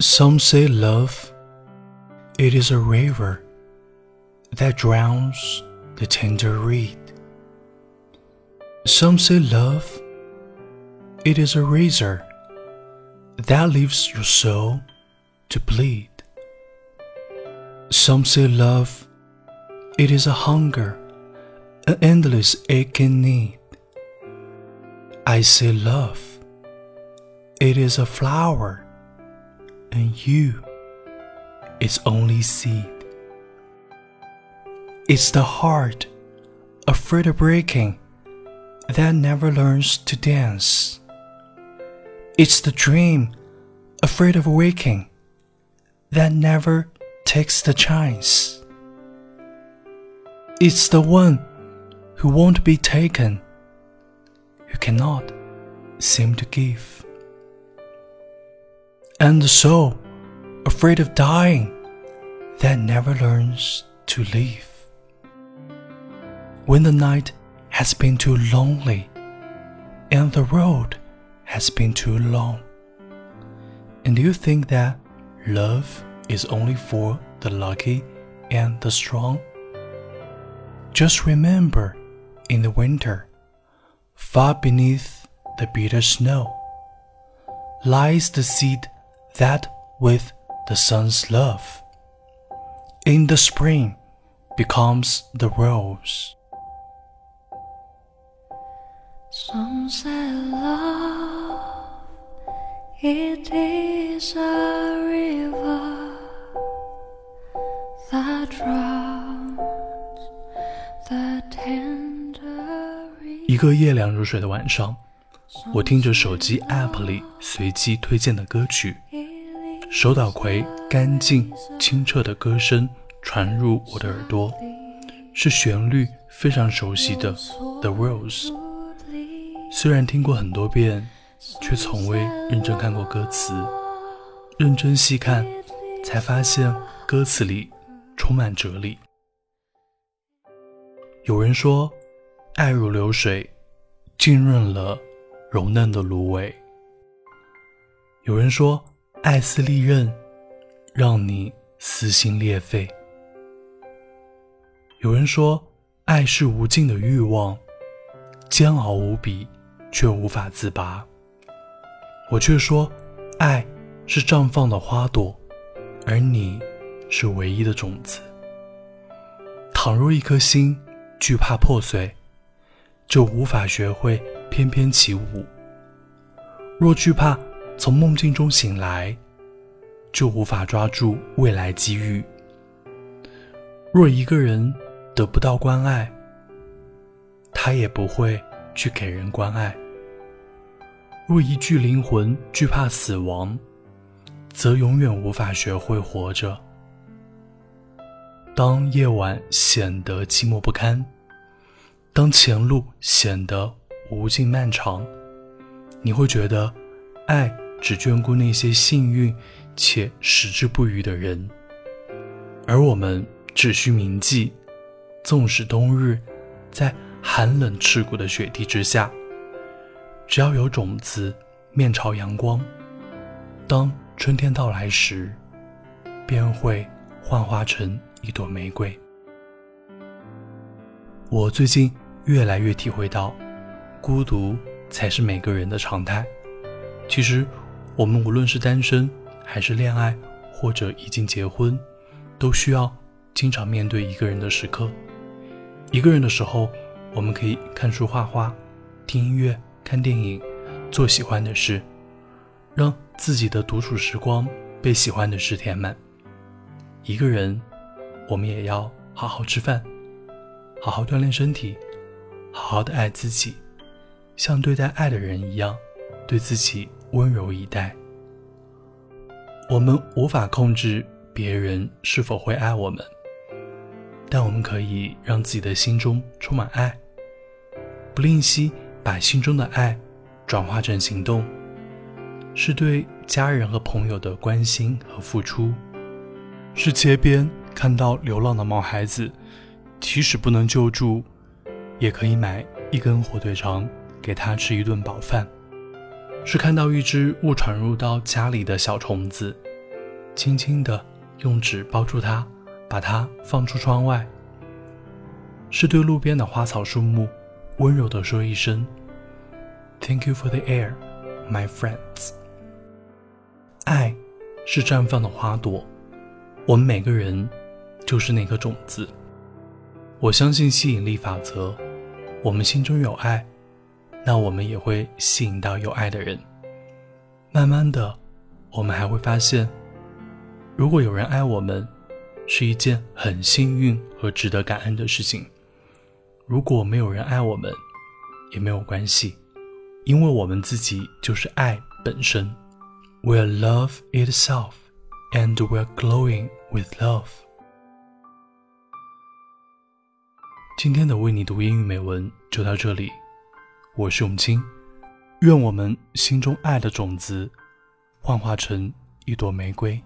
Some say love, it is a river that drowns the tender reed. Some say love, it is a razor that leaves your soul to bleed. Some say love, it is a hunger, an endless aching need. I say love, it is a flower and you, its only seed. It's the heart, afraid of breaking, that never learns to dance. It's the dream, afraid of waking, that never takes the chance. It's the one who won't be taken, who cannot seem to give and the soul, afraid of dying, that never learns to live. When the night has been too lonely, and the road has been too long, and you think that love is only for the lucky and the strong? Just remember, in the winter, far beneath the bitter snow, lies the seed that with the sun's love in the spring becomes the rose. Some say love, it is a river that drowns the tender 一个夜凉如水的晚上，我听着手机 App 里随机推荐的歌曲。 手岛葵干净清澈的歌声传入我的耳朵，是旋律非常熟悉的《The Rose》。虽然听过很多遍，却从未认真看过歌词。认真细看，才发现歌词里充满哲理。有人说，爱如流水，浸润了柔嫩的芦苇。有人说。爱似利刃，让你撕心裂肺。有人说，爱是无尽的欲望，煎熬无比，却无法自拔。我却说，爱是绽放的花朵，而你是唯一的种子。倘若一颗心惧怕破碎，就无法学会翩翩起舞。若惧怕。从梦境中醒来，就无法抓住未来机遇。若一个人得不到关爱，他也不会去给人关爱。若一具灵魂惧怕死亡，则永远无法学会活着。当夜晚显得寂寞不堪，当前路显得无尽漫长，你会觉得爱。只眷顾那些幸运且矢志不渝的人，而我们只需铭记：纵使冬日在寒冷刺骨的雪地之下，只要有种子面朝阳光，当春天到来时，便会幻化成一朵玫瑰。我最近越来越体会到，孤独才是每个人的常态。其实。我们无论是单身，还是恋爱，或者已经结婚，都需要经常面对一个人的时刻。一个人的时候，我们可以看书、画画、听音乐、看电影，做喜欢的事，让自己的独处时光被喜欢的事填满。一个人，我们也要好好吃饭，好好锻炼身体，好好的爱自己，像对待爱的人一样，对自己。温柔以待。我们无法控制别人是否会爱我们，但我们可以让自己的心中充满爱，不吝惜把心中的爱转化成行动，是对家人和朋友的关心和付出，是街边看到流浪的毛孩子，即使不能救助，也可以买一根火腿肠给他吃一顿饱饭。是看到一只误闯入到家里的小虫子，轻轻地用纸包住它，把它放出窗外。是对路边的花草树木温柔地说一声：“Thank you for the air, my friends。”爱是绽放的花朵，我们每个人就是那颗种子。我相信吸引力法则，我们心中有爱，那我们也会吸引到有爱的人。慢慢的，我们还会发现，如果有人爱我们，是一件很幸运和值得感恩的事情。如果没有人爱我们，也没有关系，因为我们自己就是爱本身。We're love itself, and we're glowing with love。今天的为你读英语美文就到这里，我是永清，愿我们心中爱的种子，幻化成一朵玫瑰。